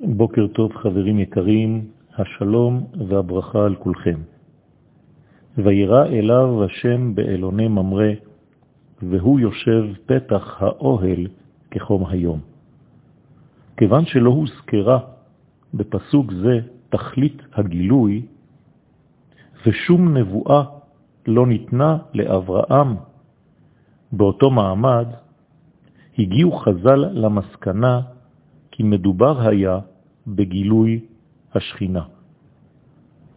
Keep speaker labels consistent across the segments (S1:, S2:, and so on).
S1: בוקר טוב חברים יקרים, השלום והברכה על כולכם. וירא אליו השם באלוני ממרא, והוא יושב פתח האוהל כחום היום. כיוון שלא הוזכרה בפסוק זה תכלית הגילוי, ושום נבואה לא ניתנה לאברהם באותו מעמד, הגיעו חז"ל למסקנה כי מדובר היה בגילוי השכינה.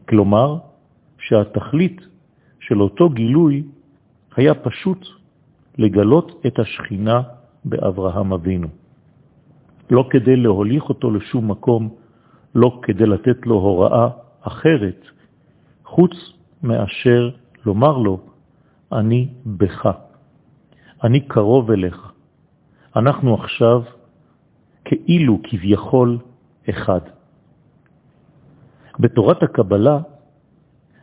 S1: כלומר, שהתכלית של אותו גילוי היה פשוט לגלות את השכינה באברהם אבינו. לא כדי להוליך אותו לשום מקום, לא כדי לתת לו הוראה אחרת, חוץ מאשר לומר לו, אני בך, אני קרוב אליך. אנחנו עכשיו כאילו כביכול אחד. בתורת הקבלה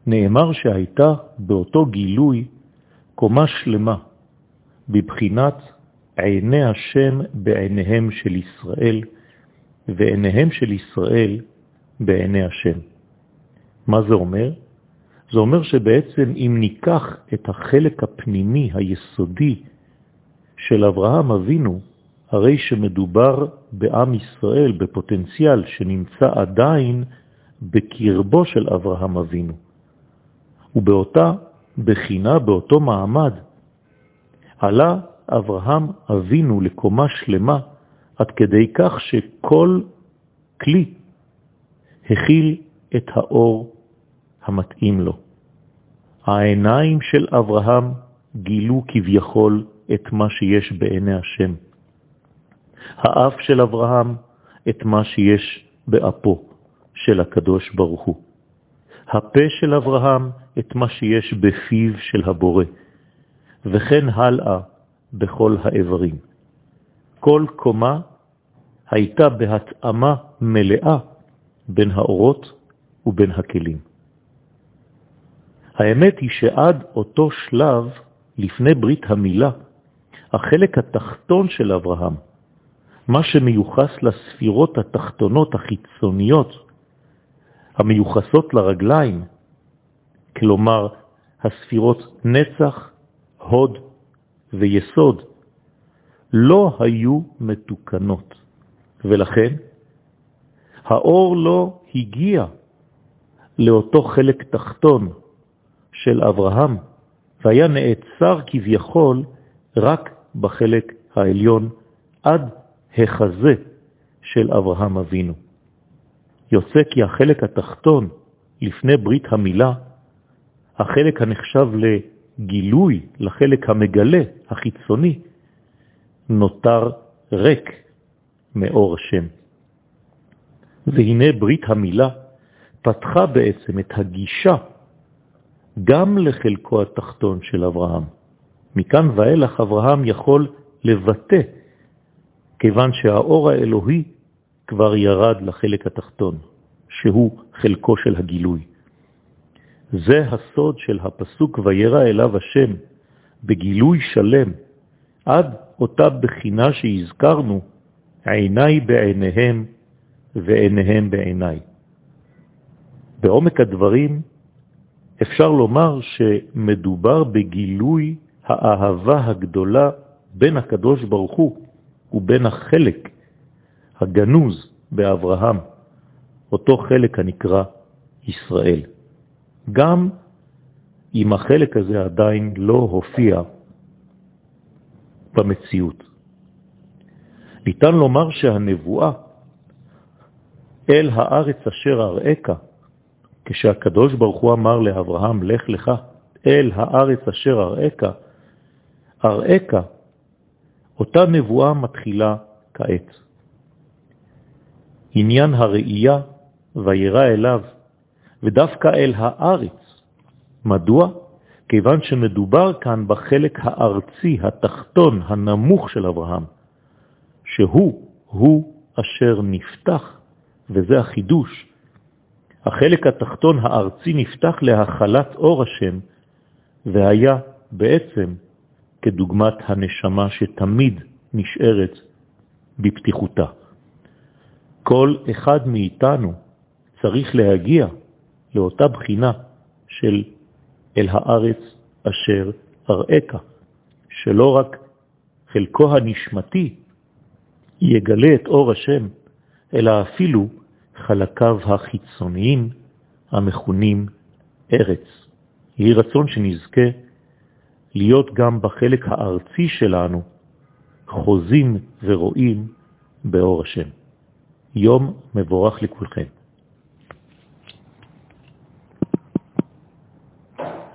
S1: נאמר שהייתה באותו גילוי קומה שלמה, בבחינת עיני השם בעיניהם של ישראל, ועיניהם של ישראל בעיני השם. מה זה אומר? זה אומר שבעצם אם ניקח את החלק הפנימי היסודי של אברהם אבינו, הרי שמדובר בעם ישראל, בפוטנציאל שנמצא עדיין בקרבו של אברהם אבינו. ובאותה בחינה, באותו מעמד, עלה אברהם אבינו לקומה שלמה, עד כדי כך שכל כלי הכיל את האור המתאים לו. העיניים של אברהם גילו כביכול את מה שיש בעיני השם. האף של אברהם את מה שיש באפו של הקדוש ברוך הוא. הפה של אברהם את מה שיש בפיו של הבורא, וכן הלאה בכל האיברים. כל קומה הייתה בהתאמה מלאה בין האורות ובין הכלים. האמת היא שעד אותו שלב, לפני ברית המילה, החלק התחתון של אברהם, מה שמיוחס לספירות התחתונות החיצוניות, המיוחסות לרגליים, כלומר הספירות נצח, הוד ויסוד, לא היו מתוקנות, ולכן האור לא הגיע לאותו חלק תחתון של אברהם, והיה נעצר כביכול רק בחלק העליון עד החזה של אברהם אבינו. יוצא כי החלק התחתון לפני ברית המילה, החלק הנחשב לגילוי, לחלק המגלה, החיצוני, נותר ריק מאור השם. והנה ברית המילה פתחה בעצם את הגישה גם לחלקו התחתון של אברהם. מכאן ואילך אברהם יכול לבטא כיוון שהאור האלוהי כבר ירד לחלק התחתון, שהוא חלקו של הגילוי. זה הסוד של הפסוק וירא אליו השם בגילוי שלם, עד אותה בחינה שהזכרנו, עיניי בעיניהם ועיניהם בעיניי. בעומק הדברים אפשר לומר שמדובר בגילוי האהבה הגדולה בין הקדוש ברוך הוא ובין החלק הגנוז באברהם, אותו חלק הנקרא ישראל. גם אם החלק הזה עדיין לא הופיע במציאות. ניתן לומר שהנבואה אל הארץ אשר אראך, כשהקדוש ברוך הוא אמר לאברהם, לך לך אל הארץ אשר אראך, אראך אותה נבואה מתחילה כעת. עניין הראייה וירא אליו, ודווקא אל הארץ. מדוע? כיוון שמדובר כאן בחלק הארצי, התחתון, הנמוך של אברהם, שהוא, הוא אשר נפתח, וזה החידוש. החלק התחתון הארצי נפתח להחלת אור השם, והיה בעצם כדוגמת הנשמה שתמיד נשארת בפתיחותה. כל אחד מאיתנו צריך להגיע לאותה בחינה של אל הארץ אשר אראך, שלא רק חלקו הנשמתי יגלה את אור השם, אלא אפילו חלקיו החיצוניים המכונים ארץ. יהי רצון שנזכה להיות גם בחלק הארצי שלנו חוזים ורואים באור השם. יום מבורך לכולכם.